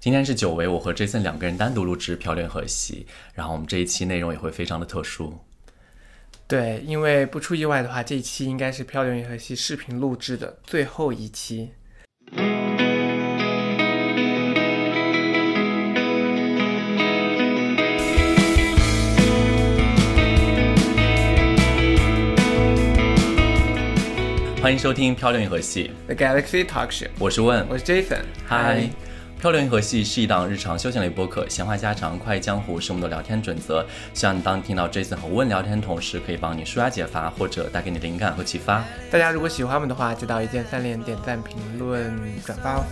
今天是久违，我和 Jason 两个人单独录制《漂流和戏》，然后我们这一期内容也会非常的特殊。对，因为不出意外的话，这一期应该是《漂流银河系》视频录制的最后一期。欢迎收听《漂流银河系》The Galaxy Talk Show，我是问，我是 Jason。嗨，《漂流银河系》是一档日常休闲类播客，闲话家常、快意江湖是我们的聊天准则。希望当听到 Jason 和问聊天的同时，可以帮你舒压解乏，或者带给你灵感和启发。大家如果喜欢我们的话，记得一键三连、点赞、评论、转发哦。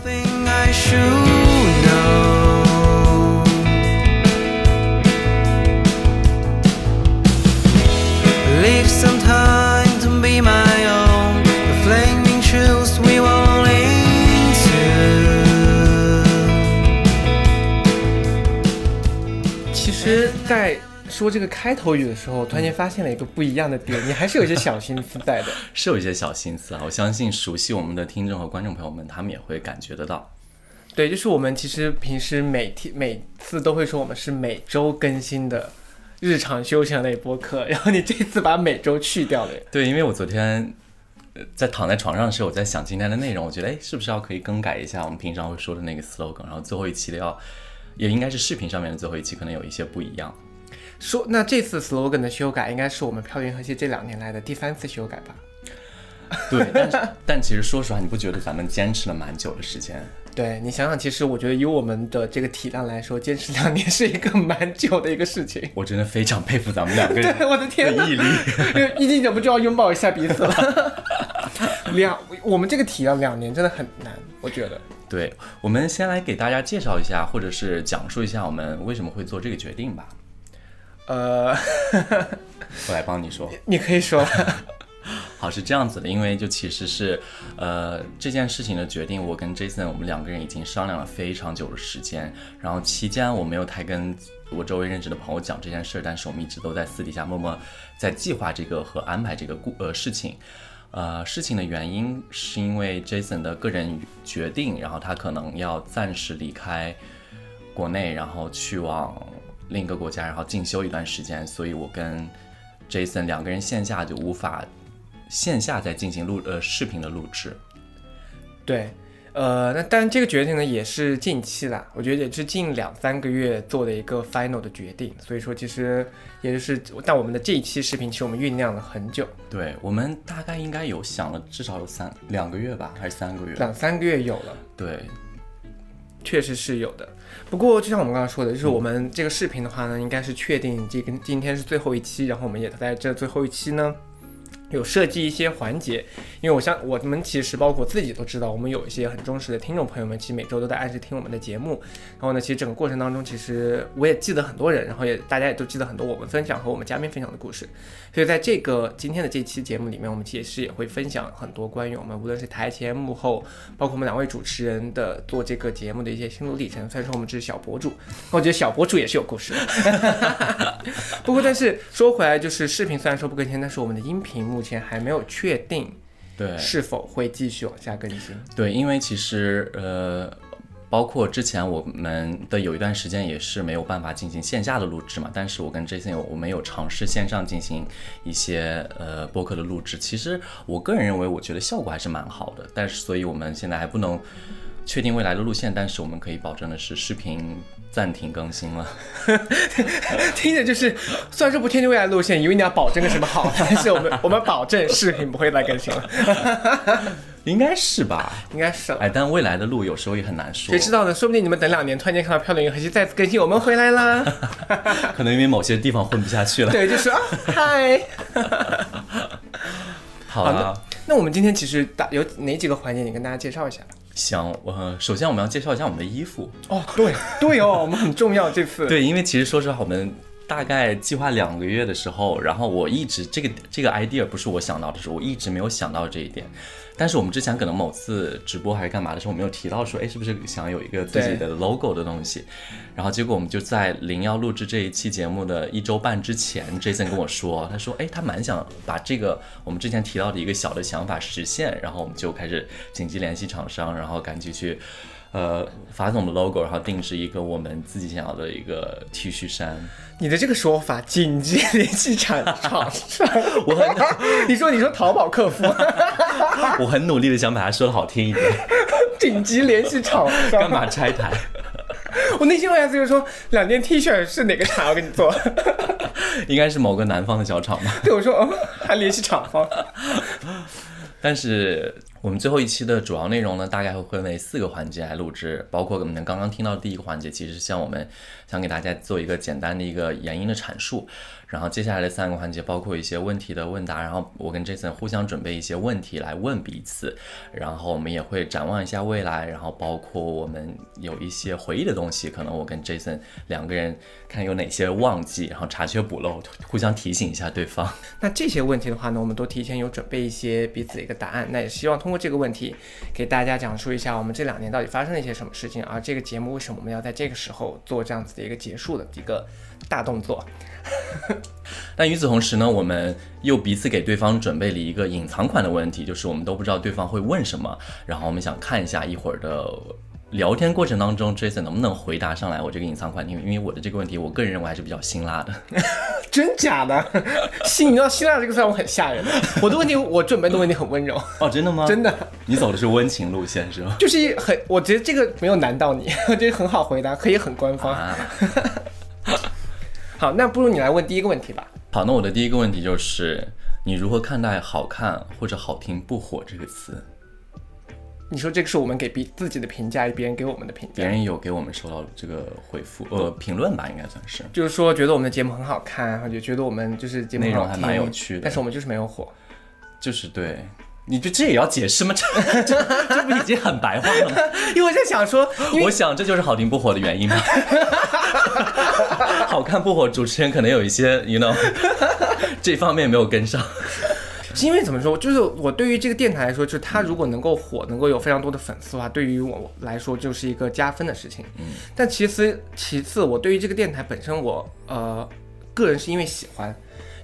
在说这个开头语的时候，突然间发现了一个不一样的点，你还是有一些小心思在的。是有一些小心思啊，我相信熟悉我们的听众和观众朋友们，他们也会感觉得到。对，就是我们其实平时每天每次都会说我们是每周更新的日常休闲类播客，然后你这次把每周去掉了。对，因为我昨天呃在躺在床上的时候，我在想今天的内容，我觉得哎，是不是要可以更改一下我们平常会说的那个 slogan，然后最后一期的要也应该是视频上面的最后一期，可能有一些不一样。说那这次 slogan 的修改应该是我们漂云和谐这两年来的第三次修改吧？对，但是 但其实说实话，你不觉得咱们坚持了蛮久的时间？对你想想，其实我觉得以我们的这个体量来说，坚持两年是一个蛮久的一个事情。我真的非常佩服咱们两个人 对，我的天毅力。一经忍不住要拥抱一下彼此了。两，我们这个题要两年真的很难，我觉得。对，我们先来给大家介绍一下，或者是讲述一下我们为什么会做这个决定吧。呃，我来帮你说。你可以说，好，是这样子的，因为就其实是，呃，这件事情的决定，我跟 Jason 我们两个人已经商量了非常久的时间，然后期间我没有太跟我周围认识的朋友讲这件事，但是我们一直都在私底下默默在计划这个和安排这个故呃事情。呃，事情的原因是因为 Jason 的个人决定，然后他可能要暂时离开国内，然后去往另一个国家，然后进修一段时间，所以我跟 Jason 两个人线下就无法线下再进行录呃视频的录制。对，呃，那当然这个决定呢也是近期啦，我觉得也是近两三个月做的一个 final 的决定，所以说其实也就是，但我们的这一期视频其实我们酝酿了很久，对我们大概应该有想了至少有三两个月吧，还是三个月？两三个月有了。对，确实是有的，不过就像我们刚刚说的，就是我们这个视频的话呢，应该是确定这个今天是最后一期，然后我们也在这最后一期呢，有设计一些环节，因为我像我们其实包括自己都知道，我们有一些很忠实的听众朋友们，其实每周都在按时听我们的节目，然后呢，其实整个过程当中，其实我也记得很多人，然后也大家也都记得很多我们分享和我们嘉宾分享的故事，所以在这个今天的这期节目里面，我们其实也会分享很多关于我们无论是台前幕后，包括我们两位主持人的做这个节目的一些心路历程。虽然说我们只是小博主，我觉得小博主也是有故事的。不过，但是说回来，就是视频虽然说不更新，但是我们的音频目前还没有确定对，是否会继续往下更新。对，因为其实呃，包括之前我们的有一段时间也是没有办法进行线下的录制嘛，但是我跟 Jason 有我们有尝试线上进行一些呃播客的录制，其实我个人认为我觉得效果还是蛮好的，但是所以我们现在还不能确定未来的路线，但是我们可以保证的是视频暂停更新了。听着就是，虽然说不确定未来路线，以为你要保证个什么好，但是我们我们保证视频不会再更新了，应该是吧？应该是了。哎，但未来的路有时候也很难说谁，知道呢？说不定你们等两年，突然间看到《漂流银河系》再次更新，我们回来啦。可能因为某些地方混不下去了。对，就是啊，嗨。好了，那我们今天其实大有哪几个环节，你跟大家介绍一下吧。行，我首先我们要介绍一下我们的衣服。哦，对对哦，我们很重要这次。对，因为其实说实话，我们大概计划两个月的时候，然后我一直这个这个 idea 不是我想到的，是我一直没有想到这一点。但是我们之前可能某次直播还是干嘛的时候，我们有提到说，哎，是不是想有一个自己的 logo 的东西？然后结果我们就在零幺录制这一期节目的一周半之前，Jason 跟我说，他说，哎，他蛮想把这个我们之前提到的一个小的想法实现，然后我们就开始紧急联系厂商，然后赶紧去。呃法总的 logo，然后定制一个我们自己想要的一个 T 恤衫。你的这个说法，紧急联系厂厂商。我很 你说你说淘宝客服，我很努力的想把它说的好听一点，紧急联系厂商。干嘛拆台？我内心 OS 就是说，两件 T 恤是哪个厂要给你做？应该是某个南方的小厂吧。对我说，哦，还联系厂方。但是我们最后一期的主要内容呢，大概会分为四个环节来录制，包括我们刚刚听到的第一个环节，其实是像我们想给大家做一个简单的一个原因的阐述。然后接下来的三个环节包括一些问题的问答，然后我跟 Jason 互相准备一些问题来问彼此，然后我们也会展望一下未来，然后包括我们有一些回忆的东西，可能我跟 Jason 两个人看有哪些忘记，然后查缺补漏，互相提醒一下对方。那这些问题的话呢，我们都提前有准备一些彼此的一个答案。那也希望通过这个问题，给大家讲述一下我们这两年到底发生了一些什么事情，而这个节目为什么我们要在这个时候做这样子的一个结束的一个大动作。但与此同时呢，我们又彼此给对方准备了一个隐藏款的问题，就是我们都不知道对方会问什么，然后我们想看一下一会儿的聊天过程当中，Jason 能不能回答上来我这个隐藏款，因为因为我的这个问题，我个人认为还是比较辛辣的。真假的？辛，你知道“辛辣”这个词让我很吓人的。我的问题，我准备的问题很温柔，哦，真的吗？真的，你走的是温情路线是吗？就是一很，我觉得这个没有难到你，我觉得很好回答，可以很官方。啊，好，那不如你来问第一个问题吧。好，那我的第一个问题就是，你如何看待“好看”或者“好听不火”这个词？你说这个是我们给别自己的评价，别人给我们的评价，别人有给我们收到这个回复，呃，评论吧，应该算是。就是说觉得我们的节目很好看，然后就觉得我们就是节目好内容还蛮听有趣的但是我们就是没有火。就是对，你就这也要解释吗？这这 这不已经很白话了吗？因为我在想说，我想这就是好听不火的原因吧。好看不火，主持人可能有一些，you know，这方面没有跟上。是因为怎么说，就是我对于这个电台来说，就是它如果能够火，能够有非常多的粉丝的话，对于我来说就是一个加分的事情。嗯，但其次，其次，我对于这个电台本身我，呃个人是因为喜欢。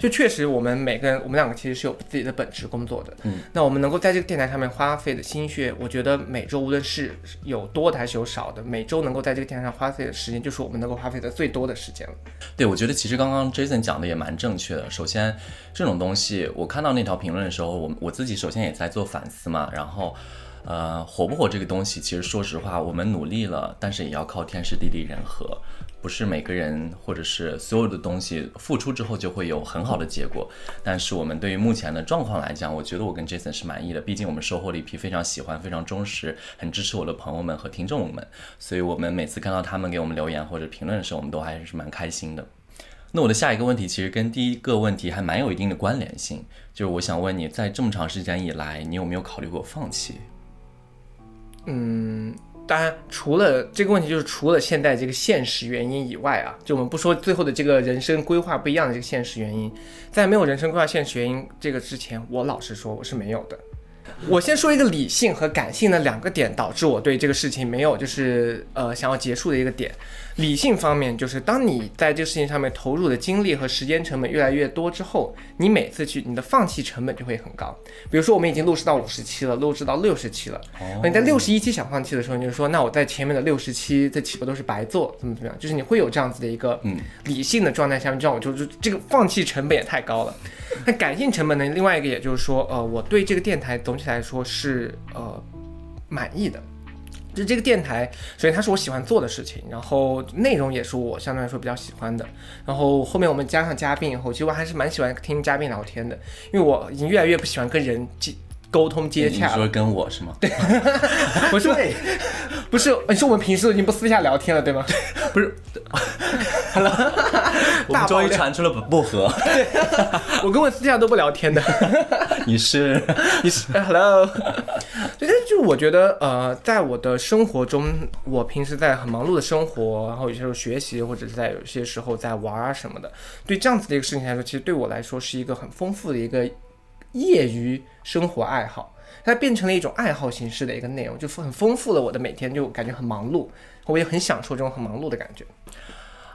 就确实，我们每个人，我们两个其实是有自己的本职工作的。嗯，那我们能够在这个电台上面花费的心血，我觉得每周无论是有多的还是有少的，每周能够在这个电台上花费的时间，就是我们能够花费的最多的时间了。对，我觉得其实刚刚 Jason 讲的也蛮正确的。首先，这种东西我看到那条评论的时候，我我自己首先也在做反思嘛。然后，呃，火不火这个东西，其实说实话，我们努力了，但是也要靠天时地利人和，不是每个人或者是所有的东西付出之后就会有很好的结果。但是我们对于目前的状况来讲，我觉得我跟 Jason 是满意的。毕竟我们收获了一批非常喜欢、非常忠实、很支持我的朋友们和听众们，所以我们每次看到他们给我们留言或者评论的时候，我们都还是蛮开心的。那我的下一个问题其实跟第一个问题还蛮有一定的关联性，就是我想问你在这么长时间以来，你有没有考虑过放弃？嗯，当然，除了这个问题，就是除了现在这个现实原因以外啊，就我们不说最后的这个人生规划不一样的这个现实原因，在没有人生规划现实原因这个之前，我老实说我是没有的。我先说一个理性和感性的两个点，导致我对这个事情没有就是呃想要结束的一个点。理性方面就是，当你在这个事情上面投入的精力和时间成本越来越多之后，你每次去你的放弃成本就会很高。比如说，我们已经录制到五十期了，录制到六十期了，你在六十一期想放弃的时候，你就说，那我在前面的六十期这岂不都是白做？怎么怎么样？就是你会有这样子的一个嗯理性的状态下面，这样我就就这个放弃成本也太高了。那感性成本呢？另外一个也就是说，呃，我对这个电台总体来说是呃满意的。就这个电台，首先它是我喜欢做的事情，然后内容也是我相对来说比较喜欢的。然后后面我们加上嘉宾以后，其实我还是蛮喜欢听嘉宾聊天的，因为我已经越来越不喜欢跟人接沟通接洽了。说跟我是吗？对，不是，不是，你说我们平时都已经不私下聊天了，对吗？不是。我们终于传出了不和。对我跟我私下都不聊天的。你是你是 Hello，对，但是就我觉得，呃，在我的生活中，我平时在很忙碌的生活，然后有些时候学习，或者是在有些时候在玩啊什么的，对这样子的一个事情来说，其实对我来说是一个很丰富的一个业余生活爱好，它变成了一种爱好形式的一个内容，就很丰富了我的每天，就感觉很忙碌，我也很享受这种很忙碌的感觉。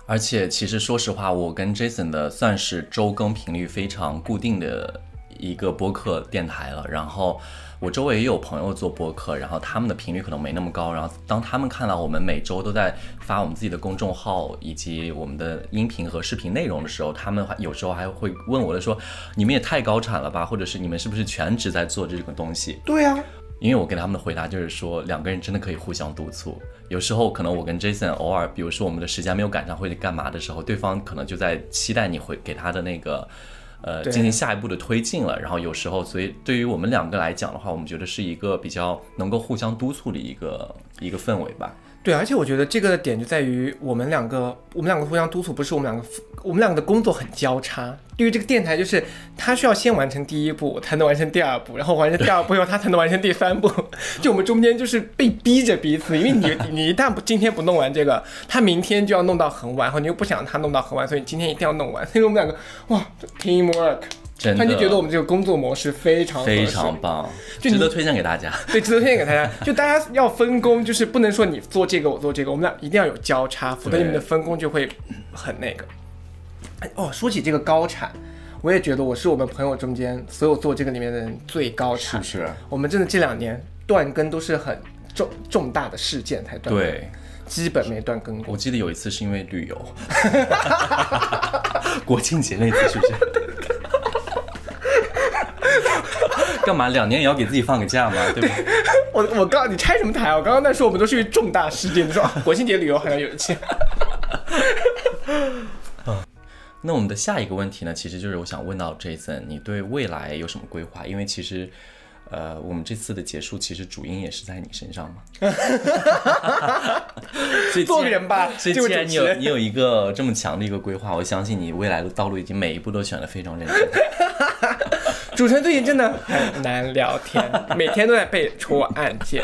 而且其实说实话，我跟 Jason 的算是周更频率非常固定的一个播客电台了，然后我周围也有朋友做播客，然后他们的频率可能没那么高，然后当他们看到我们每周都在发我们自己的公众号以及我们的音频和视频内容的时候，他们还有时候还会问我的说，你们也太高产了吧，或者是你们是不是全职在做这个东西？对啊，因为我给他们的回答就是说，两个人真的可以互相督促。有时候可能我跟 Jason 偶尔，比如说我们的时间没有赶上或者干嘛的时候，对方可能就在期待你回给他的那个，呃，进行下一步的推进了。然后有时候，所以对于我们两个来讲的话，我们觉得是一个比较能够互相督促的一个一个氛围吧。对，而且我觉得这个点就在于我们两个，我们两个互相督促，不是我们两个，我们两个的工作很交叉。对于这个电台，就是他需要先完成第一步，才能完成第二步，然后完成第二步以后，他才能完成第三步。就我们中间就是被逼着彼此，因为你你一旦不今天不弄完这个，他明天就要弄到很晚，然后你又不想他弄到很晚，所以你今天一定要弄完。所以我们两个哇，teamwork，真的他就觉得我们这个工作模式非常非常棒，就值得推荐给大家。对，值得推荐给大家。就大家要分工，就是不能说你做这个我做这个，我们俩一定要有交叉，否则你们的分工就会很那个。哎哦，说起这个高产，我也觉得我是我们朋友中间所有做这个里面的人最高产。是不是？我们真的这两年断更都是很重重大的事件才断更，对，基本没断更过。我记得有一次是因为旅游，国庆节那次是不是？干嘛两年也要给自己放个假吗？对吧？我我刚刚你拆什么台啊？我刚刚在说我们都是重大事件，你说啊国庆节旅游好像有一期。那我们的下一个问题呢，其实就是我想问到 Jason，你对未来有什么规划？因为其实，呃，我们这次的结束其实主因也是在你身上嘛。所以做个人吧所以既然你有你有一个这么强的一个规划，我相信你未来的道路已经每一步都选得非常认真。主持人最近真的很难聊天，每天都在被戳案件。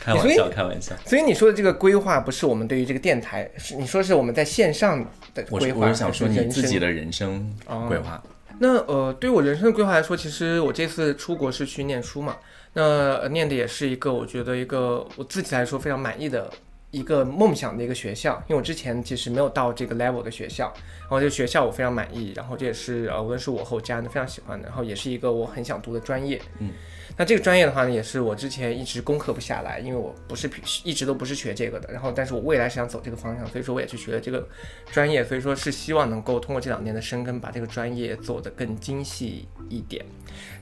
开玩笑，开玩笑。所以你说的这个规划，不是我们对于这个电台，是你说是我们在线上的规划，我是想说你自己的人生规划。那呃，对于我人生的规划来说，其实我这次出国是去念书嘛，那、念的也是一个我觉得一个我自己来说非常满意的一个梦想的一个学校，因为我之前其实没有到这个 level 的学校，然后这个学校我非常满意，然后这也是呃无论是我和我家人都非常喜欢的，然后也是一个我很想读的专业，嗯。那这个专业的话呢，也是我之前一直攻克不下来，因为我不是一直都不是学这个的。然后，但是我未来是想走这个方向，所以说我也去学了这个专业，所以说是希望能够通过这两年的深耕，把这个专业做得更精细一点。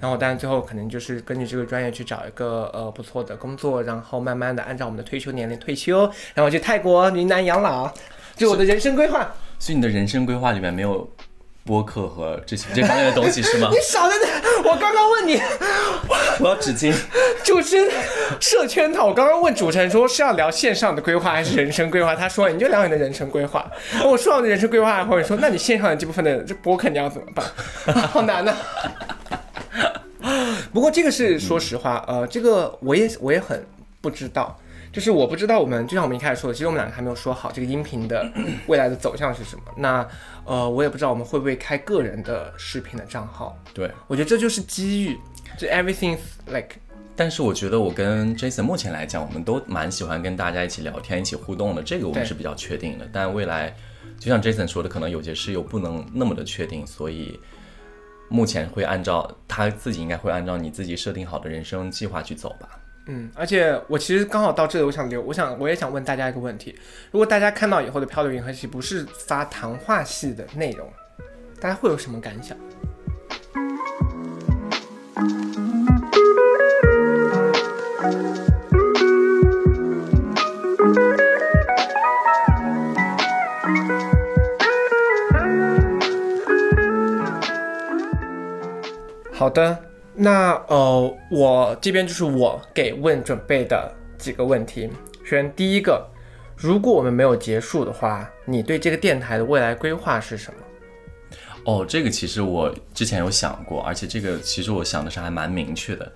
然后，当然最后可能就是根据这个专业去找一个呃不错的工作，然后慢慢的按照我们的退休年龄退休，然后去泰国云南养老，这是我的人生规划。所以你的人生规划里面没有播客和这些这方面的东西是吗 你？少在那，我刚刚问你，我要纸巾。主持人设圈套。我刚刚问主持人说是要聊线上的规划还是人生规划，他说你就聊你的人生规划。我说到我的人生规划，或者说那你线上的这部分的这播客你要怎么办？好难呐、不过这个是说实话，呃，这个我也我也很不知道。就是我不知道我们就像我们一开始说的，其实我们两个还没有说好这个音频的 未来的走向是什么。那呃，我也不知道我们会不会开个人的视频的账号。对，我觉得这就是机遇，就 everything like 但是我觉得我跟 Jason 目前来讲，我们都蛮喜欢跟大家一起聊天、一起互动的，这个我们是比较确定的。但未来，就像 Jason 说的，可能有些事又不能那么的确定，所以目前会按照他自己应该会按照你自己设定好的人生计划去走吧。嗯，而且我其实刚好到这里，我想留，我想我也想问大家一个问题：如果大家看到以后的《漂流银河系》不是发谈话系的内容，大家会有什么感想？好的，那呃，我这边就是我给问准备的几个问题。首先第一个，如果我们没有结束的话，你对这个电台的未来规划是什么？哦，这个其实我之前有想过，而且这个其实我想的是还蛮明确的，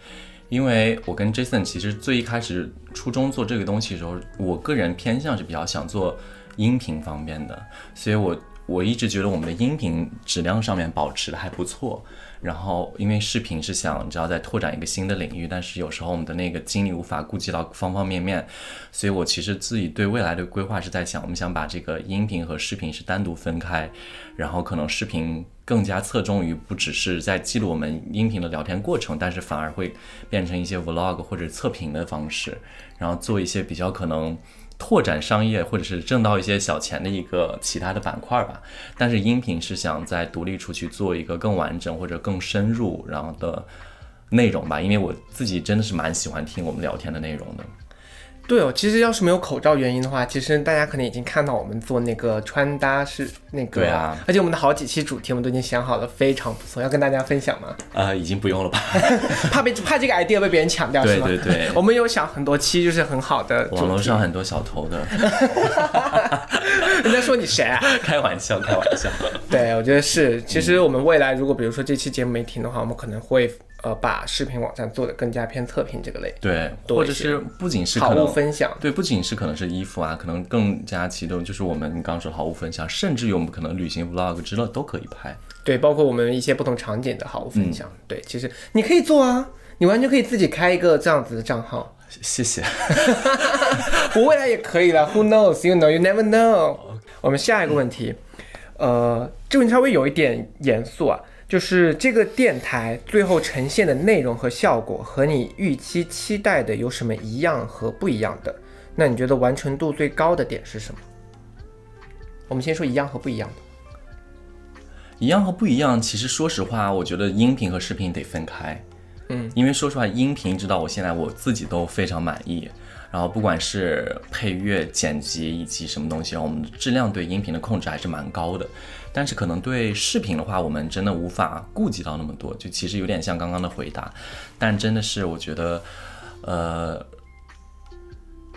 因为我跟 Jason 其实最一开始初中做这个东西的时候，我个人偏向是比较想做音频方面的，所以我我一直觉得我们的音频质量上面保持的还不错。然后，因为视频是想你知道在拓展一个新的领域，但是有时候我们的那个精力无法顾及到方方面面，所以我其实自己对未来的规划是在想，我们想把这个音频和视频是单独分开，然后可能视频更加侧重于不只是在记录我们音频的聊天过程，但是反而会变成一些 vlog 或者测评的方式，然后做一些比较可能拓展商业或者是挣到一些小钱的一个其他的板块吧。但是音频是想再独立出去做一个更完整或者更深入然后的内容吧，因为我自己真的是蛮喜欢听我们聊天的内容的。对哦，其实要是没有口罩原因的话，其实大家可能已经看到我们做那个穿搭是那个，对啊而且我们的好几期主题我们都已经想好了，非常不错，要跟大家分享吗？呃，已经不用了吧？怕被怕这个 idea 被别人抢掉是吗？对对对我们有想很多期就是很好的网络上很多小偷的，人家说你谁啊？开玩笑，开玩笑。对，我觉得是。其实我们未来如果比如说这期节目没停的话，我们可能会呃把视频网站做的更加偏测评这个类，对，或者是不仅是好物分享。对，不仅是可能是衣服啊，可能更加启动就是我们你刚刚说好物分享，甚至于我们可能旅行 vlog 之类都可以拍。对，包括我们一些不同场景的好物分嗯享。对，其实你可以做啊，你完全可以自己开一个这样子的账号。谢谢。我未来也可以了，Who knows? You know, you never know。我们下一个问题，呃，这个问题稍微有一点严肃啊，就是这个电台最后呈现的内容和效果和你预期期待的有什么一样和不一样的？那你觉得完成度最高的点是什么？我们先说一样和不一样的。一样和不一样，其实说实话，我觉得音频和视频得分开。嗯，因为说实话，音频直到我现在我自己都非常满意。然后不管是配乐、剪辑以及什么东西，我们质量对音频的控制还是蛮高的。但是可能对视频的话，我们真的无法顾及到那么多，就其实有点像刚刚的回答。但真的是我觉得，呃，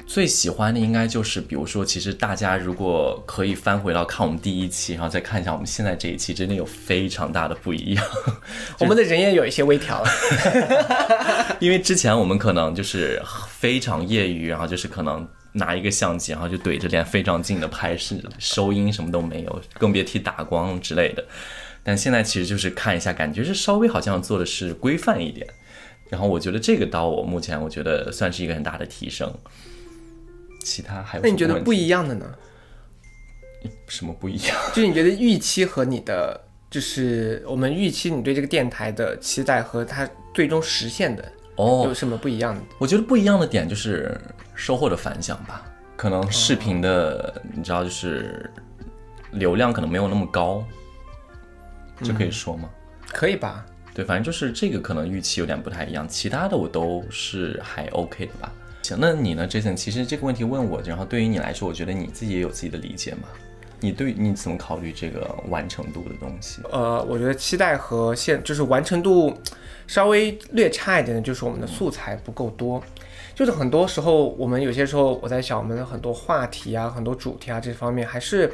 最喜欢的应该就是，比如说，其实大家如果可以翻回到看我们第一期，然后再看一下我们现在这一期，真的有非常大的不一样。我们的人也有一些微调了。因为之前我们可能就是非常业余，然后就是可能拿一个相机，然后就怼着脸非常近的拍摄，收音什么都没有，更别提打光之类的。但现在其实就是看一下，感觉是稍微好像做的是规范一点。然后我觉得这个到我目前我觉得算是一个很大的提升。其他还有那你觉得不一样的呢？什么不一样？就是你觉得预期和你的，就是我们预期你对这个电台的期待和它最终实现的哦有什么不一样的？我觉得不一样的点就是收获的反响吧，可能视频的、你知道就是流量可能没有那么高，这可以说吗？可以吧？对，反正就是这个可能预期有点不太一样，其他的我都是还 OK 的吧。行，那你呢，Jason？其实这个问题问我，然后对于你来说，我觉得你自己也有自己的理解嘛。你对你怎么考虑这个完成度的东西？呃，我觉得期待和现就是完成度稍微略差一点的，就是我们的素材不够多。就是很多时候，我们有些时候我在想，我们的很多话题啊、很多主题啊这方面，还是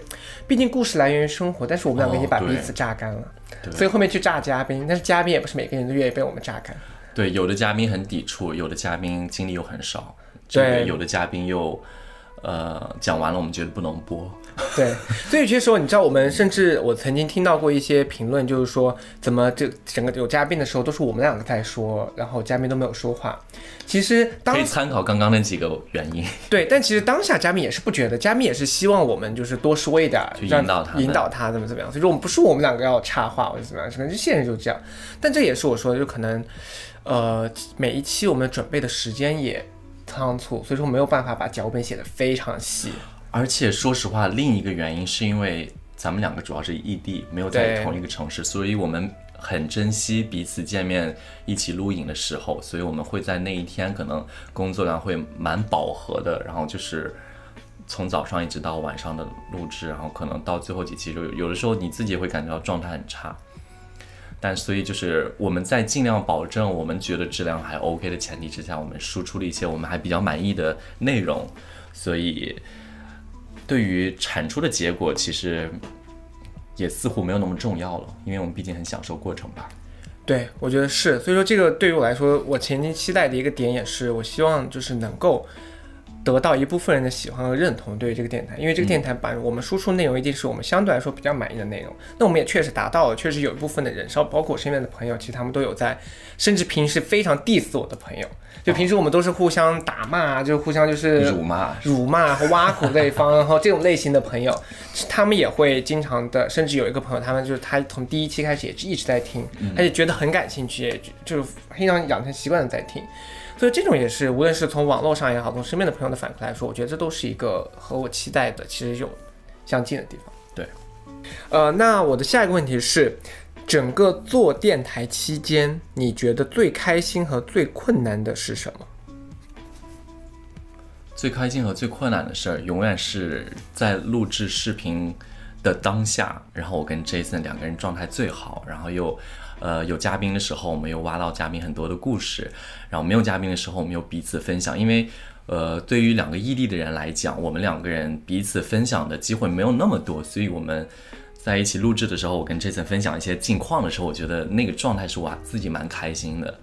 毕竟故事来源于生活，但是我们两个已经把彼此榨干了，对所以后面去榨嘉宾，但是嘉宾也不是每个人都愿意被我们榨干。对，有的嘉宾很抵触，有的嘉宾精力又很少，这个对有的嘉宾又，呃，讲完了我们觉得不能播。对，所以有些时候，你知道，我们甚至我曾经听到过一些评论，就是说，怎么这整个有嘉宾的时候都是我们两个在说，然后嘉宾都没有说话。其实当可以参考刚刚那几个原因。对，但其实当下嘉宾也是不觉得，嘉宾也是希望我们就是多说一点儿，去让引导他引导他怎么怎么样。所以说我们不是我们两个要插话或者怎么样，可能就现实就这样。但这也是我说的，就可能，呃，每一期我们准备的时间也仓促，所以说没有办法把脚本写得非常细。而且说实话，另一个原因是因为咱们两个主要是异地，没有在同一个城市，所以我们很珍惜彼此见面、一起录影的时候，所以我们会在那一天可能工作量会蛮饱和的，然后就是从早上一直到晚上的录制，然后可能到最后几期就有的时候你自己会感觉到状态很差。但所以就是我们在尽量保证我们觉得质量还 OK 的前提之下，我们输出了一些我们还比较满意的内容，所以对于产出的结果，其实也似乎没有那么重要了，因为我们毕竟很享受过程吧。对，我觉得是，所以说这个对于我来说，我前期期待的一个点也是，我希望就是能够得到一部分人的喜欢和认同，对于这个电台，因为这个电台把我们输出内容一定是我们相对来说比较满意的内容。那我们也确实达到了，确实有一部分的人，稍包括我身边的朋友，其实他们都有在，甚至平时非常 diss 我的朋友，就平时我们都是互相打骂，就是互相就是辱骂辱骂和挖苦对方，然后这种类型的朋友，他们也会经常的，甚至有一个朋友，他们就是他从第一期开始也是一直在听，而且觉得很感兴趣，也就就是非常养成习惯的在听。所以这种也是，无论是从网络上也好，从身边的朋友的反馈来说，我觉得这都是一个和我期待的其实有相近的地方。对，呃，那我的下一个问题是，整个做电台期间，你觉得最开心和最困难的是什么？最开心和最困难的事儿，永远是在录制视频的当下，然后我跟 Jason 两个人状态最好，然后又，呃，有嘉宾的时候，我们又挖到嘉宾很多的故事，然后没有嘉宾的时候，我们又彼此分享，因为，呃，对于两个异地的人来讲，我们两个人彼此分享的机会没有那么多，所以我们在一起录制的时候，我跟 Jason 分享一些近况的时候，我觉得那个状态是我自己蛮开心的。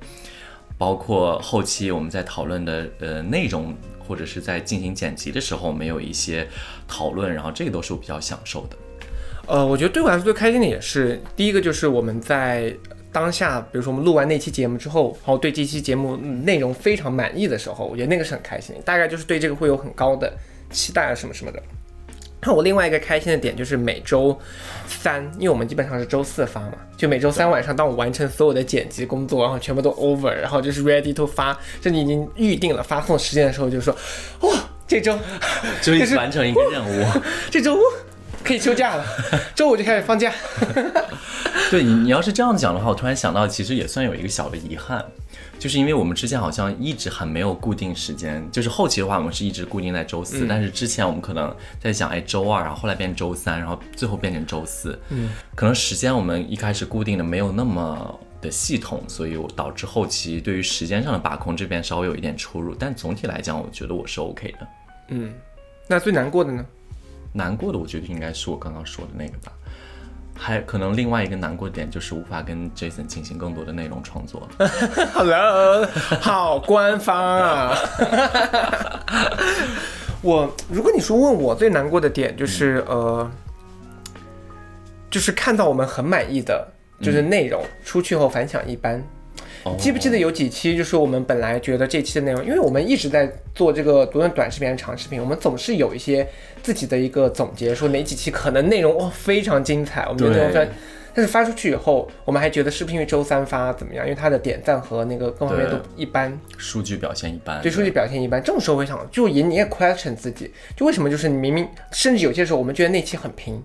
包括后期我们在讨论的呃内容，或者是在进行剪辑的时候，我们有一些讨论，然后这个都是我比较享受的。呃，我觉得对我来说最开心的也是第一个，就是我们在当下，比如说我们录完那期节目之后，然后对这期节目嗯内容非常满意的时候，我觉得那个是很开心，大概就是对这个会有很高的期待啊什么什么的。那我另外一个开心的点就是每周三，因为我们基本上是周四发嘛，就每周三晚上，当我完成所有的剪辑工作，然后全部都 over，然后就是 ready to 发，甚至已经预定了发送时间的时候，就说，哇，这周 终于是完成一个任务。这周可以休假了，周五就开始放假。对你，你要是这样讲的话，我突然想到，其实也算有一个小的遗憾，就是因为我们之前好像一直很没有固定时间，就是后期的话，我们是一直固定在周四，但是之前我们可能在想，哎，周二，然后后来变周三，然后最后变成周四，嗯，可能时间我们一开始固定的没有那么的系统，所以我导致后期对于时间上的把控这边稍微有一点出入，但总体来讲，我觉得我是 OK 的。嗯，那最难过的呢？难过的，我觉得应该是我刚刚说的那个吧。还可能另外一个难过点就是无法跟 Jason 进行更多的内容创作。Hello，好官方啊！我如果你说问我最难过的点，就是、呃，就是看到我们很满意的，就是内容、出去后反响一般。哦。记不记得有几期，就是我们本来觉得这期的内容，因为我们一直在做这个无论短视频还是长视频，我们总是有一些自己的一个总结，说哪几期可能内容哦非常精彩，我们觉得内容非常但是发出去以后，我们还觉得是不是因为周三发怎么样？因为它的点赞和那个各方面都一般，数据表现一般，对数据表现一般。这种时候会想，就也你也 question 自己，就为什么就是你明明，甚至有些时候我们觉得那期很平，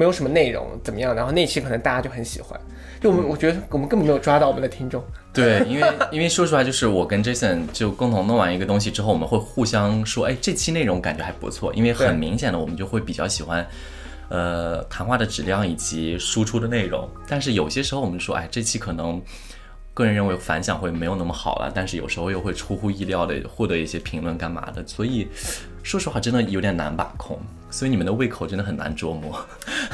没有什么内容怎么样，然后那期可能大家就很喜欢。就我们我觉得我们根本没有抓到我们的听众。对，因为 因为说实话就是我跟 Jason 就共同弄完一个东西之后，我们会互相说，哎，这期内容感觉还不错，因为很明显的我们就会比较喜欢。呃，谈话的质量以及输出的内容，但是有些时候我们说，哎，这期可能个人认为反响会没有那么好了，但是有时候又会出乎意料的获得一些评论干嘛的，所以说实话真的有点难把控，所以你们的胃口真的很难琢磨。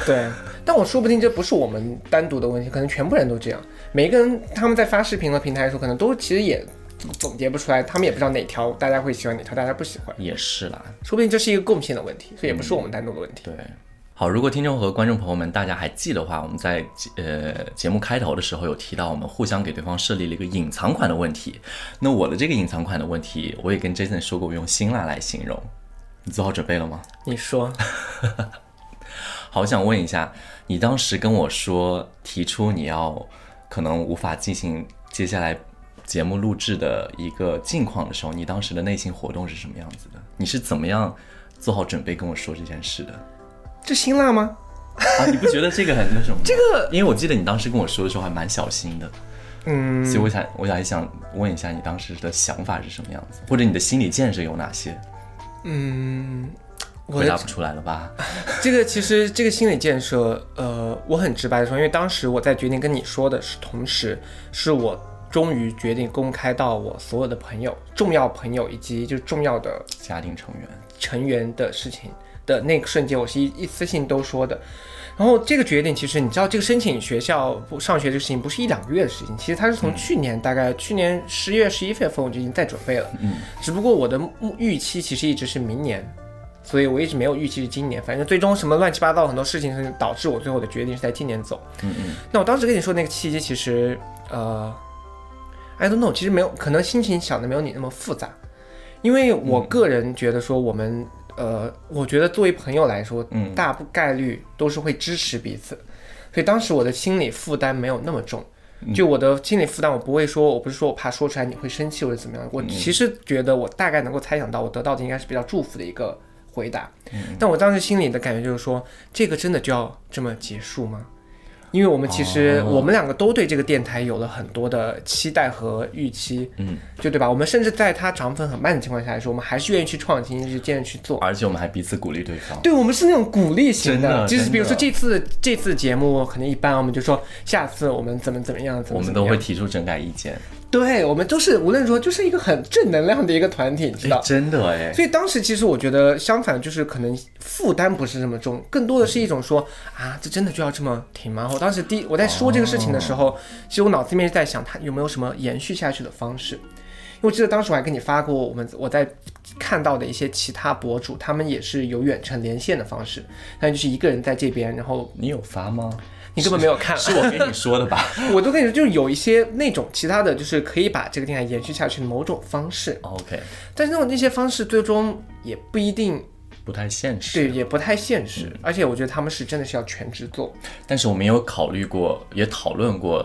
对，但我说不定这不是我们单独的问题，可能全部人都这样。每一个人他们在发视频和平台的时候，可能都其实也总结不出来，他们也不知道哪条大家会喜欢，哪条大家不喜欢。也是啦，说不定这是一个共性的问题，所以也不是我们单独的问题。对，好，如果听众和观众朋友们大家还记得的话，我们在节呃节目开头的时候有提到，我们互相给对方设立了一个隐藏款的问题。那我的这个隐藏款的问题，我也跟 Jason 说过，我用辛辣来形容。你做好准备了吗？你说，好，我想问一下，你当时跟我说提出你要可能无法进行接下来节目录制的一个境况的时候，你当时的内心活动是什么样子的？你是怎么样做好准备跟我说这件事的？这辛辣吗？啊，你不觉得这个很那什么？这个，因为我记得你当时跟我说的时候还蛮小心的，嗯，所以我想，我还想问一下你当时的想法是什么样子，或者你的心理建设有哪些？嗯，回答不出来了吧？这个其实这个心理建设，呃，我很直白的说，因为当时我在决定跟你说的是，同时是我终于决定公开到我所有的朋友、重要朋友以及就是重要的家庭成员，成员的事情的那个瞬间，我是一一次性都说的。然后这个决定，其实你知道，这个申请学校不上学这个事情不是一两个月的事情，其实它是从去年大概去年十月、十一月份我就已经在准备了。嗯，只不过我的目预期其实一直是明年，所以我一直没有预期是今年。反正最终什么乱七八糟很多事情，是导致我最后的决定是在今年走。嗯嗯，那我当时跟你说那个契机，其实呃，I don't know，其实没有，可能心情想的没有你那么复杂，因为我个人觉得说我们，呃，我觉得作为朋友来说，嗯大不概率都是会支持彼此，所以当时我的心理负担没有那么重。就我的心理负担，我不会说，我不是说我怕说出来你会生气或者怎么样，我其实觉得我大概能够猜想到，我得到的应该是比较祝福的一个回答。但我当时心里的感觉就是说，这个真的就要这么结束吗？因为我们其实、哦我们两个都对这个电台有了很多的期待和预期，嗯，就对吧？我们甚至在它涨粉很慢的情况下来说，我们还是愿意去创新，去坚持去做。而且我们还彼此鼓励对方。对我们是那种鼓励型的就是比如说这次这次节目可能一般，我们就说下次我们怎么怎么样，怎么我们都会提出整改意见，对我们都是无论如何就是一个很正能量的一个团体，你知道哎，？真的哎，所以当时其实我觉得相反，就是可能负担不是这么重，更多的是一种说啊，这真的就要这么停吗？我当时第一我在说这个事情的时候，其实我脑子里面是在想，它有没有什么延续下去的方式？因为我记得当时我还给你发过我们我在看到的一些其他博主，他们也是有远程连线的方式，那就是一个人在这边，然后你有发吗？你根本没有看，是我跟你说的吧 我都跟你说，就是有一些那种其他的就是可以把这个电台延续下去的某种方式，？OK，但是那种那些方式最终也不一定不太现实。对，也不太现实，而且我觉得他们是真的是要全职做。但是我们也有考虑过，也讨论过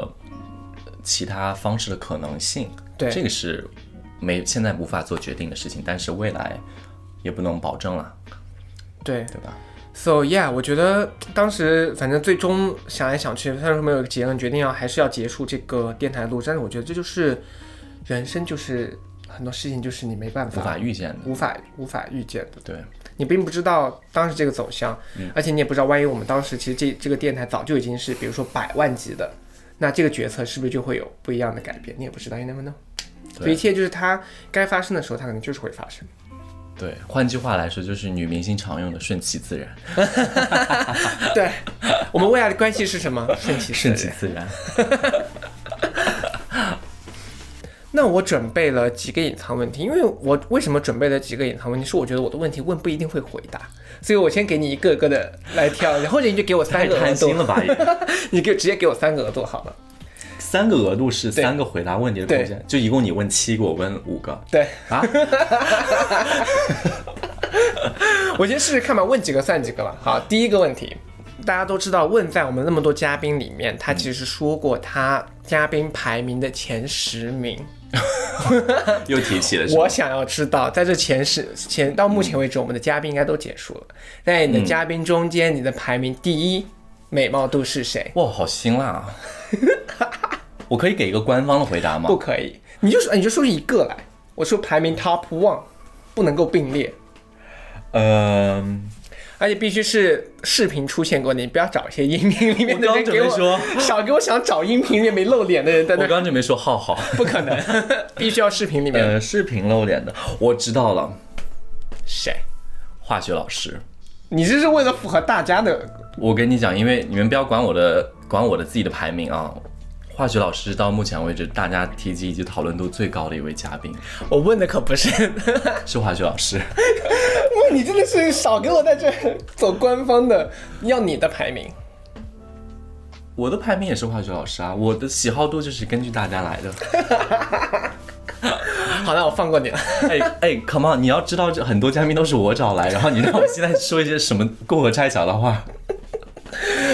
呃其他方式的可能性。对这个是没现在无法做决定的事情，但是未来也不能保证了，对对吧？，so yeah，我觉得当时反正最终想来想去，虽然说没有一个结论，决定要还是要结束这个电台录，但是我觉得这就是人生，就是很多事情就是你没办法无法。法预见的。无法无法预见的，对，你并不知道当时这个走向，而且你也不知道，万一我们当时其实这这个电台早就已经是比如说百万级的，那这个决策是不是就会有不一样的改变？你也不知道，you never know。所以一切就是它该发生的时候，它可能就是会发生。对，换句话来说，就是女明星常用的顺其自然，对，我们未来的关系是什么？顺其顺其然。自然。那我准备了几个隐藏问题，因为我为什么准备了几个隐藏问题？是我觉得我的问题问不一定会回答，所以我先给你一个个的来挑，然后你就给我三个额度，贪心了吧？也 你给直接给我三个额度好了。三个额度是三个回答问题的空间，就一共你问七个，我问五个对，啊。我先试试看吧，问几个算几个吧。好，第一个问题，大家都知道，问在我们那么多嘉宾里面，他其实说过他嘉宾排名的前十名。又提起了我想要知道，在这前十前到目前为止，我们的嘉宾应该都结束了，在你的嘉宾中间，你的排名第一美貌度是谁？哇，好辛辣啊！我可以给一个官方的回答吗不？可以，你就说你就说一个来，我说排名 top one，不能够并列。嗯，而且必须是视频出现过，你不要找一些音频里面的人给我说，少给我想找音频里面没露脸的人在那，我刚准备说浩浩，不可能，必须要视频里面呃，视频露脸的，我知道了，谁？化学老师。你这是为了符合大家的，我跟你讲，因为你们不要管我的，管我的自己的排名啊。化学老师到目前为止大家提及以及讨论度最高的一位嘉宾我问的可不是，是化学老师。哇，你真的是少给我在这走官方的，要你的排名。我的排名也是化学老师啊，我的喜好度就是根据大家来的。好，那我放过你了。哎哎，come on！你要知道，这很多嘉宾都是我找来，然后你让我现在说一些什么过河拆桥的话。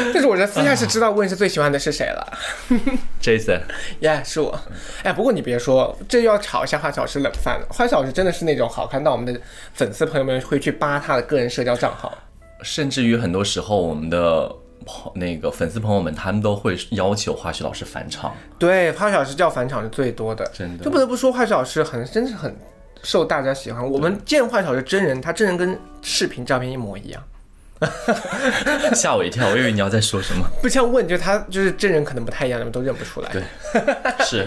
但是我这私下是知道问是最喜欢的是谁了，Jason，耶、是我。哎，不过你别说，这又要炒一下花小师冷饭了。花小师真的是那种好看到我们的粉丝朋友们会去扒他的个人社交账号。甚至于很多时候，我们的朋那个粉丝朋友们，他们都会要求化学老师返场。对，花小师叫返场是最多的，真的就不得不说花小师很真是很受大家喜欢。我们见花小师真人，他真人跟视频照片一模一样，吓我一跳，我以为你要在说什么。不像问，就他就是真人可能不太一样，你们都认不出来。对，是。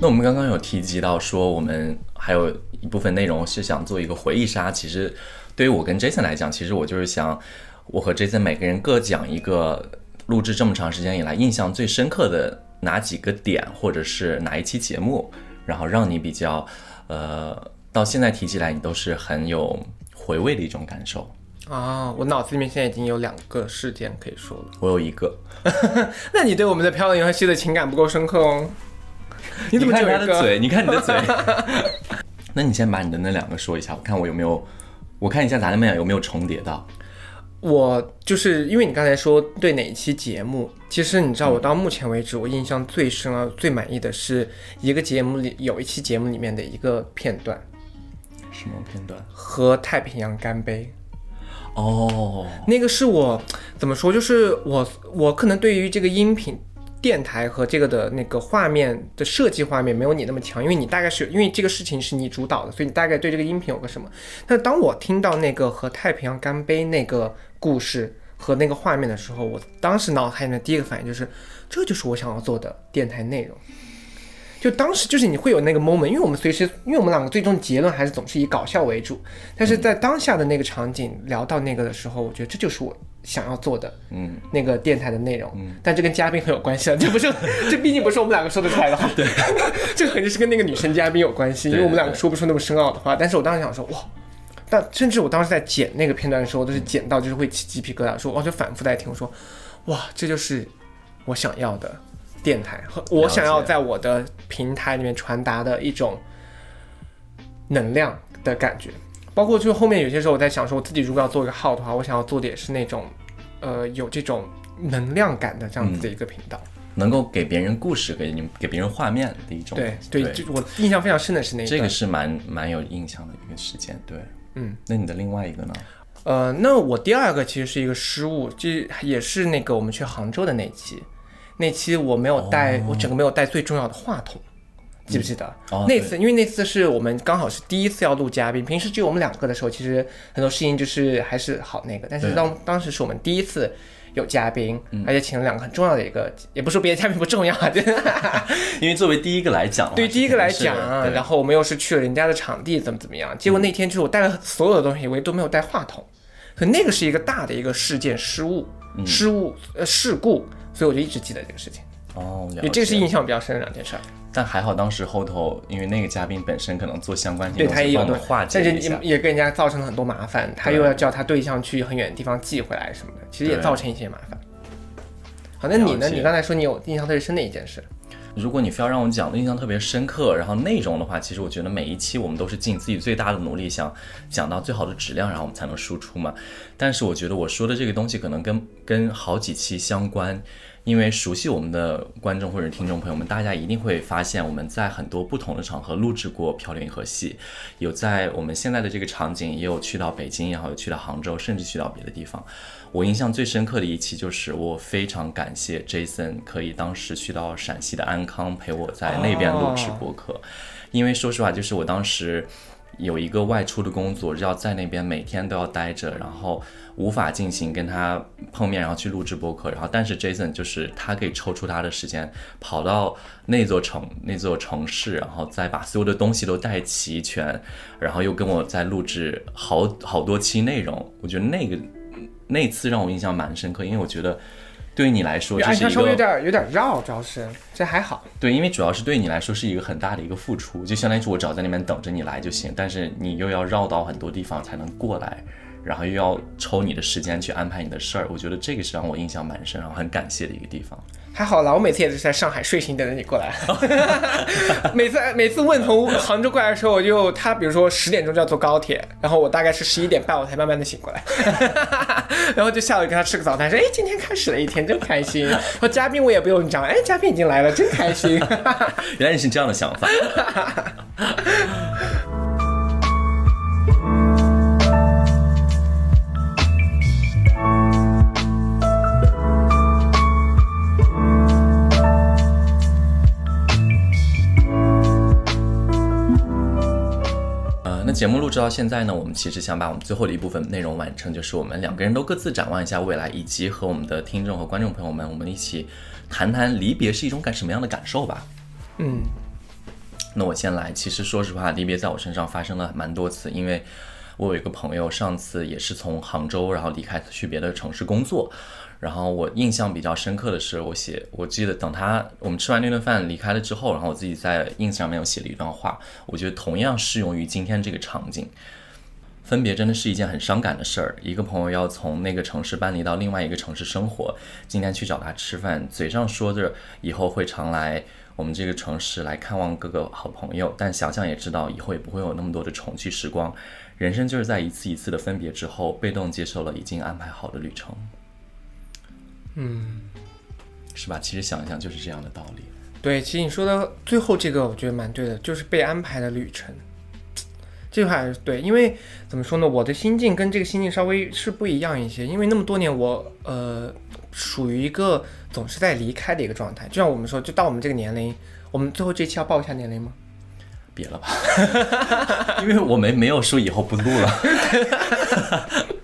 那我们刚刚有提及到说，我们还有一部分内容是想做一个回忆杀。其实对于我跟 Jason 来讲，其实我就是想，我和 Jason 每个人各讲一个录制这么长时间以来印象最深刻的哪几个点，或者是哪一期节目，然后让你比较，呃，到现在提起来你都是很有回味的一种感受。啊，我脑子里面现在已经有两个事件可以说了。我有一个，那你对我们的《漂流银河系》的情感不够深刻哦。你怎么看只有一个？他的嘴？你看你的嘴。那你先把你的那两个说一下，我看我有没有，我看一下咱们俩有没有重叠到。我就是因为你刚才说对哪一期节目，其实你知道，我到目前为止，我印象最深啊、最满意的是一个节目里有一期节目里面的一个片段，什么片段？和太平洋干杯。哦，那个是我怎么说？就是我我可能对于这个音频电台和这个的那个画面的设计画面没有你那么强，因为你大概是因为这个事情是你主导的，所以你大概对这个音频有个什么。但当我听到那个和太平洋干杯那个故事和那个画面的时候，我当时脑海里面第一个反应就是，这就是我想要做的电台内容。就当时就是你会有那个 moment，因为我们随时，因为我们两个最终结论还是总是以搞笑为主，但是在当下的那个场景聊到那个的时候，我觉得这就是我想要做的，嗯，那个电台的内容。嗯，但这跟嘉宾很有关系啊，这不是，这毕竟不是我们两个说得出来的话。对，这肯定是跟那个女生嘉宾有关系，因为我们两个说不出那么深奥的话。但是我当时想说，哇，但甚至我当时在剪那个片段的时候，都是剪到就是会起鸡皮疙瘩，说我，就反复在听，我说，哇，这就是我想要的。电台和我想要在我的平台里面传达的一种能量的感觉，包括就后面有些时候我在想说，我自己如果要做一个号的话，我想要做的也是那种，呃，有这种能量感的这样子的一个频道，能够给别人故事，给你给别人画面的一种。对对，就我印象非常深的是那个，这个是蛮蛮有印象的一个事件。对，嗯，那你的另外一个呢？呃，那我第二个其实是一个失误，这也是那个我们去杭州的那期。那期我没有带，我整个没有带最重要的话筒，记不记得？那次因为那次是我们刚好是第一次要录嘉宾，平时只有我们两个的时候，其实很多事情就是还是好那个。但是当当时是我们第一次有嘉宾，而且请了两个很重要的一个，也不说别的嘉宾不重要，因为作为第一个来讲，对第一个来讲，然后我们又是去了人家的场地，怎么怎么样？结果那天就是我带了所有的东西，唯独没有带话筒，可那个是一个大的一个事件失误，失误呃事故。所以我就一直记得这个事情哦，这个是印象比较深的两件事。但还好当时后头，因为那个嘉宾本身可能做相关，对他也有化解但是也给人家造成了很多麻烦。他又要叫他对象去很远的地方寄回来什么的，其实也造成一些麻烦。好，那你呢？你刚才说你有印象特别深的一件事。如果你非要让我讲的印象特别深刻，然后内容的话，其实我觉得每一期我们都是尽自己最大的努力，想讲到最好的质量，然后我们才能输出嘛。但是我觉得我说的这个东西可能跟跟好几期相关。因为熟悉我们的观众或者听众朋友们，大家一定会发现我们在很多不同的场合录制过《漂流银河系》，有在我们现在的这个场景，也有去到北京，也好有去到杭州，甚至去到别的地方。我印象最深刻的一期就是我非常感谢 Jason 可以当时去到陕西的安康陪我在那边录制播客，因为说实话，就是我当时有一个外出的工作，要在那边每天都要待着，然后。无法进行跟他碰面，然后去录制播客，然后但是 Jason 就是他可以抽出他的时间，跑到那座城那座城市，然后再把所有的东西都带齐全，然后又跟我在录制好好多期内容。我觉得那个那次让我印象蛮深刻，因为我觉得对于你来说，这是一个有点有点绕，主要是这还好。对，因为主要是对你来说是一个很大的一个付出，就相当于是我只要在那边等着你来就行，但是你又要绕到很多地方才能过来。然后又要抽你的时间去安排你的事儿，我觉得这个是让我印象蛮深，然后很感谢的一个地方。还好啦，我每次也是在上海睡醒等着你过来。每次每次问从杭州过来的时候，我就他比如说十点钟就要坐高铁，然后我大概是十一点半我才慢慢的醒过来，然后就下午跟他吃个早餐，说哎今天开始了一天真开心。说嘉宾我也不用讲，哎嘉宾已经来了真开心。原来你是这样的想法。节目录制到现在呢，我们其实想把我们最后的一部分内容完成，就是我们两个人都各自展望一下未来，以及和我们的听众和观众朋友们，我们一起谈谈离别是一种感什么样的感受吧。嗯，那我先来。其实说实话，离别在我身上发生了蛮多次，因为我有一个朋友，上次也是从杭州然后离开去别的城市工作。然后我印象比较深刻的是，我写，我记得等他我们吃完那顿饭离开了之后，然后我自己在 ins 上面有写了一段话，我觉得同样适用于今天这个场景。分别真的是一件很伤感的事儿。一个朋友要从那个城市搬离到另外一个城市生活，今天去找他吃饭，嘴上说着以后会常来我们这个城市来看望各个好朋友，但想想也知道以后也不会有那么多的重聚时光。人生就是在一次一次的分别之后，被动接受了已经安排好的旅程。嗯，是吧？其实想一想就是这样的道理。对，其实你说的最后这个，我觉得蛮对的，就是被安排的旅程。这句话还是对，因为怎么说呢，我的心境跟这个心境稍微是不一样一些。因为那么多年我呃属于一个总是在离开的一个状态，就像我们说，就到我们这个年龄，我们最后这期要报一下年龄吗？别了吧，因为我们没有说以后不录了。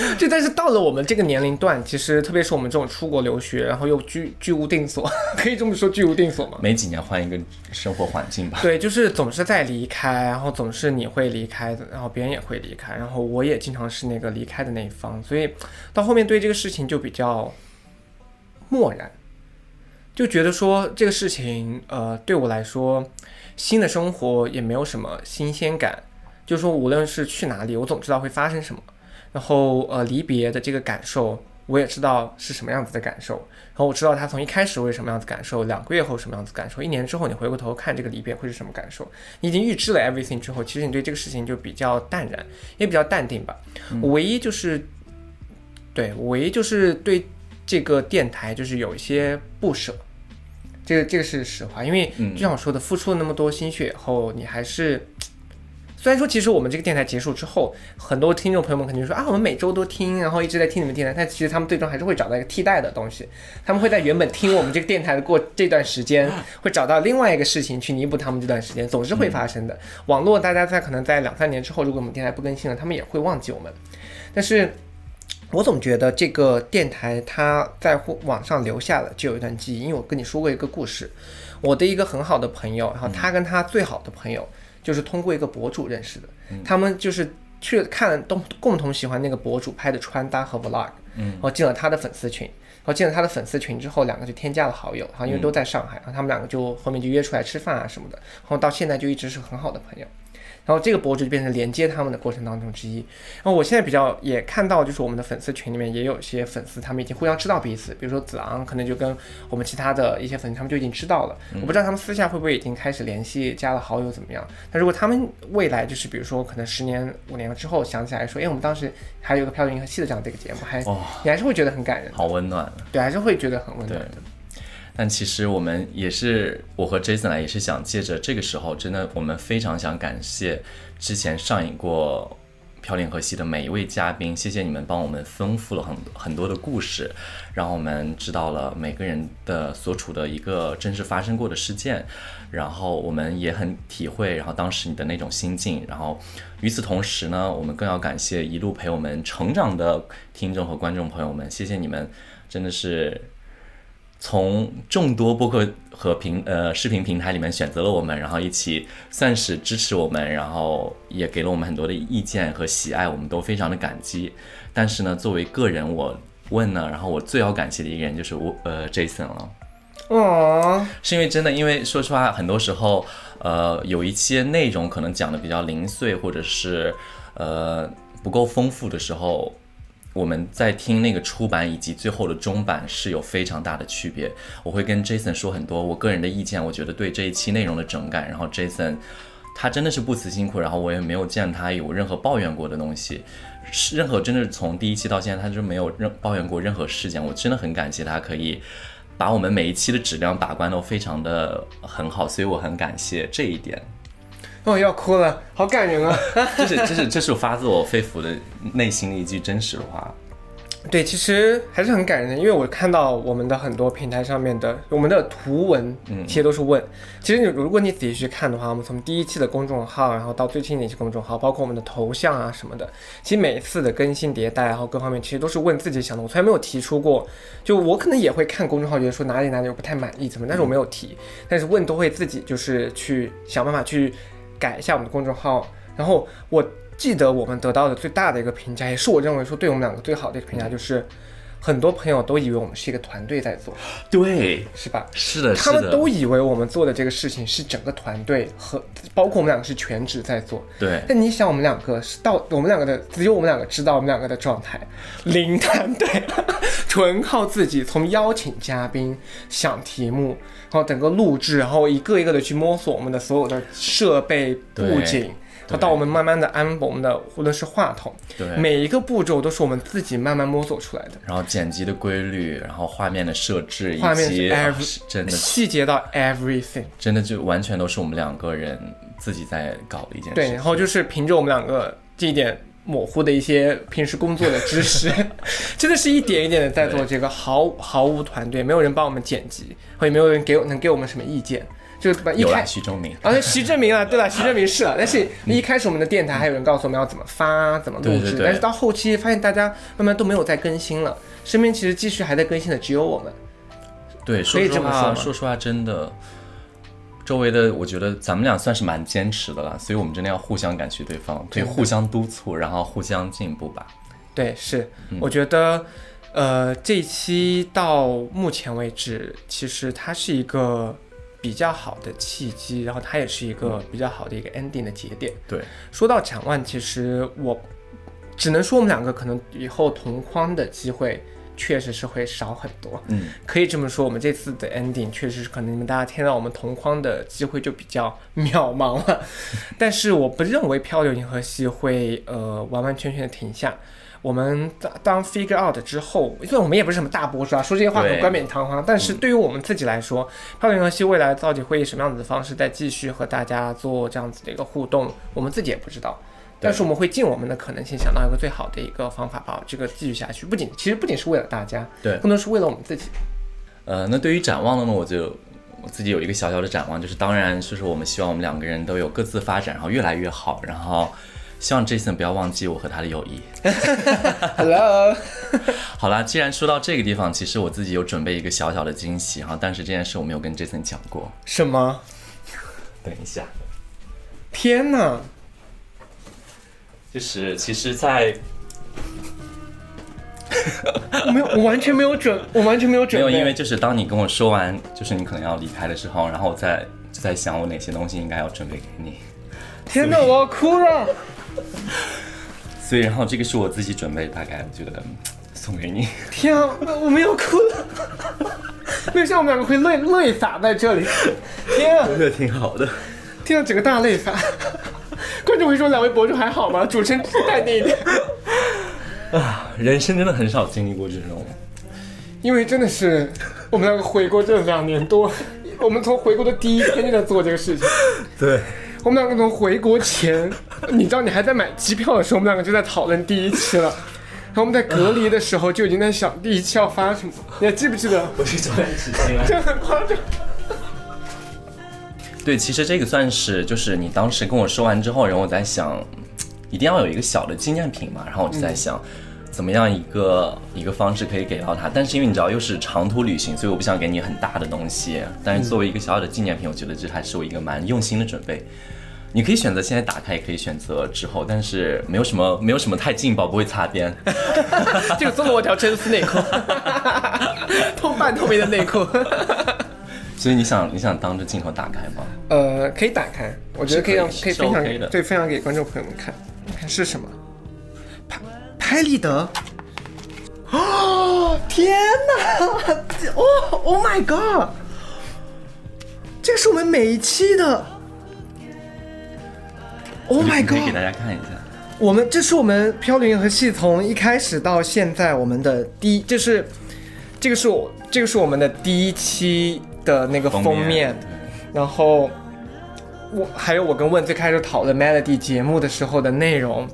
就但是到了我们这个年龄段，其实特别是我们这种出国留学，然后又居居无定所，可以这么说居无定所吗？每几年换一个生活环境吧。对，就是总是在离开，然后总是你会离开的，然后别人也会离开，然后我也经常是那个离开的那一方，所以到后面对这个事情就比较漠然，就觉得说这个事情，呃，对我来说，新的生活也没有什么新鲜感，就是说无论是去哪里，我总知道会发生什么。然后呃，离别的这个感受，我也知道是什么样子的感受。然后我知道他从一开始会什么样子感受，两个月后什么样子感受，一年之后你回过头看这个离别会是什么感受。你已经预知了 everything 之后，其实你对这个事情就比较淡然，也比较淡定吧。我唯一就是，对，唯一就是对这个电台就是有一些不舍。这个这个是实话，因为就像我说的，付出了那么多心血以后，你还是。虽然说，其实我们这个电台结束之后，很多听众朋友们肯定说啊，我们每周都听，然后一直在听你们电台，但其实他们最终还是会找到一个替代的东西，他们会在原本听我们这个电台的过这段时间，会找到另外一个事情去弥补他们这段时间，总是会发生的。网络大家在可能在两三年之后，如果我们电台不更新了，他们也会忘记我们。但是我总觉得这个电台它在网上留下了就有一段记忆，因为我跟你说过一个故事，我的一个很好的朋友，然后他跟他最好的朋友。就是通过一个博主认识的，他们就是去看都共同喜欢那个博主拍的穿搭和 vlog，嗯。然后进了他的粉丝群，然后进了他的粉丝群之后，两个就添加了好友，然后因为都在上海，然后他们两个就后面就约出来吃饭啊什么的，然后到现在就一直是很好的朋友。然后这个博主就变成连接他们的过程当中之一。然后我现在比较也看到，就是我们的粉丝群里面也有一些粉丝，他们已经互相知道彼此。比如说子昂，可能就跟我们其他的一些粉丝，他们就已经知道了。我不知道他们私下会不会已经开始联系，加了好友怎么样。但如果他们未来就是比如说可能十年、五年之后想起来说，哎，我们当时还有个《漂流银河系》的这样的一个节目，还、哦你还是会觉得很感人，好温暖。对，还是会觉得很温暖的。但其实我们也是，我和 Jason 来也是想借着这个时候，真的我们非常想感谢之前上映过《飘零河系》的每一位嘉宾，谢谢你们帮我们丰富了很很多的故事，让我们知道了每个人的所处的一个真实发生过的事件，然后我们也很体会，然后当时你的那种心境，然后与此同时呢，我们更要感谢一路陪我们成长的听众和观众朋友们，谢谢你们，真的是。从众多播客和平呃视频平台里面选择了我们，然后一起算是支持我们，然后也给了我们很多的意见和喜爱，我们都非常的感激。但是呢，作为个人，我问呢，然后我最要感谢的一个人就是我呃 Jason 了。哦，是因为真的，因为说实话，很多时候，呃，有一些内容可能讲的比较零碎，或者是呃不够丰富的时候，我们在听那个出版以及最后的中版是有非常大的区别。我会跟 Jason 说很多我个人的意见，我觉得对这一期内容的整改，然后 Jason 他真的是不辞辛苦，然后我也没有见他有任何抱怨过的东西。是任何真的从第一期到现在，他就没有任抱怨过任何事件。我真的很感谢他可以把我们每一期的质量把关都非常的很好，所以我很感谢这一点。哦，要哭了，好感人啊！这是这是这是发自我肺腑的内心的一句真实的话。对，其实还是很感人的，因为我看到我们的很多平台上面的我们的图文，嗯其实都是问。其实你如果你仔细去看的话，我们从第一期的公众号，然后到最近的一期公众号，包括我们的头像啊什么的，其实每一次的更新迭代，然后各方面其实都是问自己想的。我从来没有提出过，就我可能也会看公众号，觉得说哪里哪里我不太满意怎么，但是我没有提。但是问都会自己就是去想办法去改一下我们的公众号。然后我记得我们得到的最大的一个评价，也是我认为说对我们两个最好的一个评价，就是很多朋友都以为我们是一个团队在做，对，是吧？是的，他是的，们都以为我们做的这个事情是整个团队和包括我们两个是全职在做。对，但你想，我们两个是到我们两个的只有我们两个知道我们两个的状态，零团队，纯靠自己，从邀请嘉宾、想题目，然后整个录制，然后一个一个的去摸索我们的所有的设备布景，然后到我们慢慢的安我们的无论是话筒，对，每一个步骤都是我们自己慢慢摸索出来的。然后剪辑的规律，然后画面的设置，以画面是真的细节到 everything，真的就完全都是我们两个人自己在搞的一件事对，情。然后就是凭着我们两个这一点模糊的一些平时工作的知识，真的是一点一点的在做这个，毫毫无团队，没有人帮我们剪辑，或也没有人给我能给我们什么意见，就把一开了徐忠明，啊，徐正明啊，对了，徐正明是了。但是一开始我们的电台还有人告诉我们要怎么发、怎么录制，但是到后期发现大家慢慢都没有再更新了，身边其实继续还在更新的只有我们。对，说实话，这么说吗说实话，真的，周围的我觉得咱们俩算是蛮坚持的了，所以我们真的要互相感谢对方，可以互相督促，然后互相进步吧。对，是，我觉得，呃，这一期到目前为止，其实它是一个比较好的契机，然后它也是一个比较好的一个 ending 的节点。对，说到展望，其实我只能说我们两个可能以后同框的机会确实是会少很多。嗯，可以这么说，我们这次的 ending 确实是可能你们大家听到我们同框的机会就比较渺茫了，但是我不认为漂流银河系会呃完完全全的停下。我们当当 figure out 之后，因为我们也不是什么大博主啊，说这些话很冠冕堂皇，但是对于我们自己来说，漂流银河系未来到底会以什么样子的方式再继续和大家做这样子的一个互动，我们自己也不知道。但是我们会尽我们的可能性想到一个最好的一个方法，把这个继续下去。不仅其实不仅是为了大家，对更多是为了我们自己。呃，那对于展望的呢，我就我自己有一个小小的展望，就是当然就是我们希望我们两个人都有各自发展，然后越来越好，然后希望 Jason 不要忘记我和他的友谊。Hello，好啦，既然说到这个地方，其实我自己有准备一个小小的惊喜哈，但是这件事我没有跟 Jason 讲过。什么？等一下，天哪！就是其实在，我没有，我完全没有准，我完全没有准备。有，因为就是当你跟我说完，就是你可能要离开的时候，然后我在就在想我哪些东西应该要准备给你，天哪，我要哭了。所以然后这个是我自己准备，大概我觉得嗯送给你。天啊，我没有哭了。没有像我们两个会泪泪洒在这里。天啊，这个挺好的。天啊，整个大泪洒。观众会说两位博主还好吗？主持人淡定一点。啊人生真的很少经历过这种，因为真的是我们两个回国这两年多，我们从回国的第一天就在做这个事情。对，我们两个从回国前，你知道你还在买机票的时候，我们两个就在讨论第一期了。然后我们在隔离的时候就已经在想第一期要发什么，你还记不记得？我去做点事情了。这很夸张。对，其实这个算是就是你当时跟我说完之后，然后我在想，一定要有一个小的纪念品嘛，然后我就在想。怎么样一个一个方式可以给到他？但是因为你知道又是长途旅行，所以我不想给你很大的东西。但是作为一个小小的纪念品，我觉得这还是我一个蛮用心的准备。你可以选择现在打开，也可以选择之后，但是没有什么没有什么太劲爆，不会擦边。这个送了我条真丝内裤，透半透明的内裤。所以你想你想当着镜头打开吗？呃，可以打开，我觉得可以让可以分享给对分享给观众朋友们看。你看是什么？拍拍立得。哦，天哪！哦，Oh my god！这个是我们每一期的。Oh my 你可以给 god！大家看一下。我们这是我们飘零和系从一开始到现在我们的第一，这是这个是我这个是我们的第一期的那个封面，然后我还有我跟问最开始讨论 Melody 节目的时候的内容，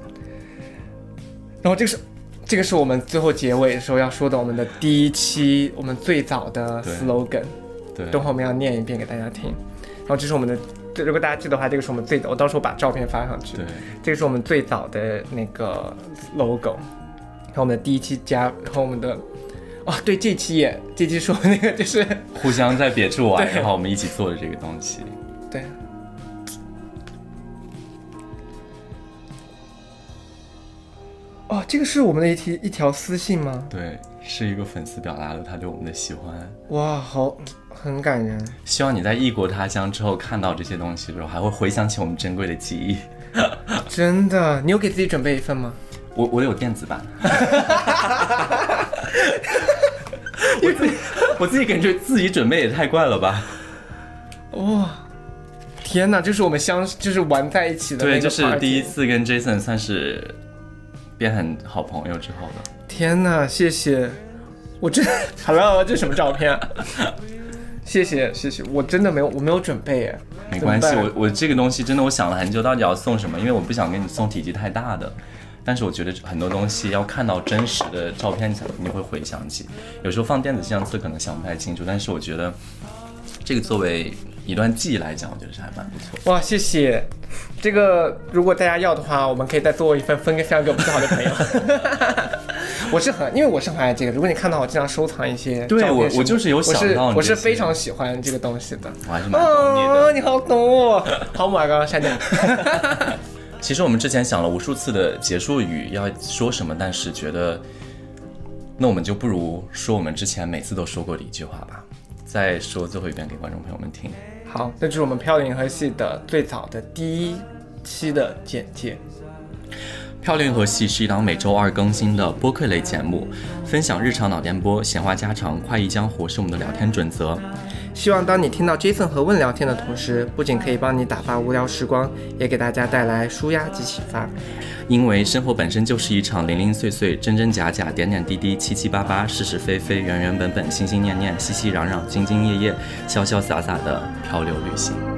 然后这个是这个是我们最后结尾的时候要说的，我们的第一期，我们最早的 slogan，对，等会儿我们要念一遍给大家听。然后这是我们的，这如果大家记得的话，这个是我们最早，我到时候把照片发上去。对，这个是我们最早的那个 logo，然后我们的第一期加，然后我们的，哦，对，这期也，这期是我们那个就是，互相在别处玩，然后我们一起做的这个东西。对。哦，这个是我们的一题一条私信吗？对，是一个粉丝表达了他对我们的喜欢。哇，好，很感人。希望你在异国他乡之后看到这些东西的时候，还会回想起我们珍贵的记忆。真的，你有给自己准备一份吗？我我有电子版，我自己我自己感觉自己准备也太怪了吧？哇、天哪，就是我们相就是玩在一起的对，就是第一。次跟 Jason 算是变很好朋友之后的。天哪，谢谢！我这，Hello，这什么照片、啊？谢谢谢谢，我真的没有我没有准备耶。没关系，我我这个东西真的我想了很久，到底要送什么？因为我不想给你送体积太大的。但是我觉得很多东西要看到真实的照片才你会回想起。有时候放电子相册可能想不太清楚，但是我觉得这个作为一段记忆来讲，我觉得是还蛮不错。哇，谢谢！这个如果大家要的话，我们可以再做一份分给分享给我们最好的朋友。我是很，因为我是很爱这个。如果你看到我经常收藏一些对我我就是有想我是到你我是非常喜欢这个东西的。我还是蛮懂你的。哦，你好懂我。好，我们刚刚删掉。其实我们之前想了无数次的结束语要说什么，但是觉得，那我们就不如说我们之前每次都说过的一句话吧，再说最后一遍给观众朋友们听。好，那就是我们漂流银河系的最早的第一期的简介。漂流银河系是一档每周二更新的播客类节目，分享日常脑电波、闲话家常、快意江湖是我们的聊天准则。希望当你听到 Jason 和问聊天的同时，不仅可以帮你打发无聊时光，也给大家带来舒压及启发。因为生活本身就是一场零零碎碎、真真假假、点点滴滴、七七八八、是是非非、原原本本、心心念念、熙熙攘攘、兢兢业业、潇潇洒洒的漂流旅行。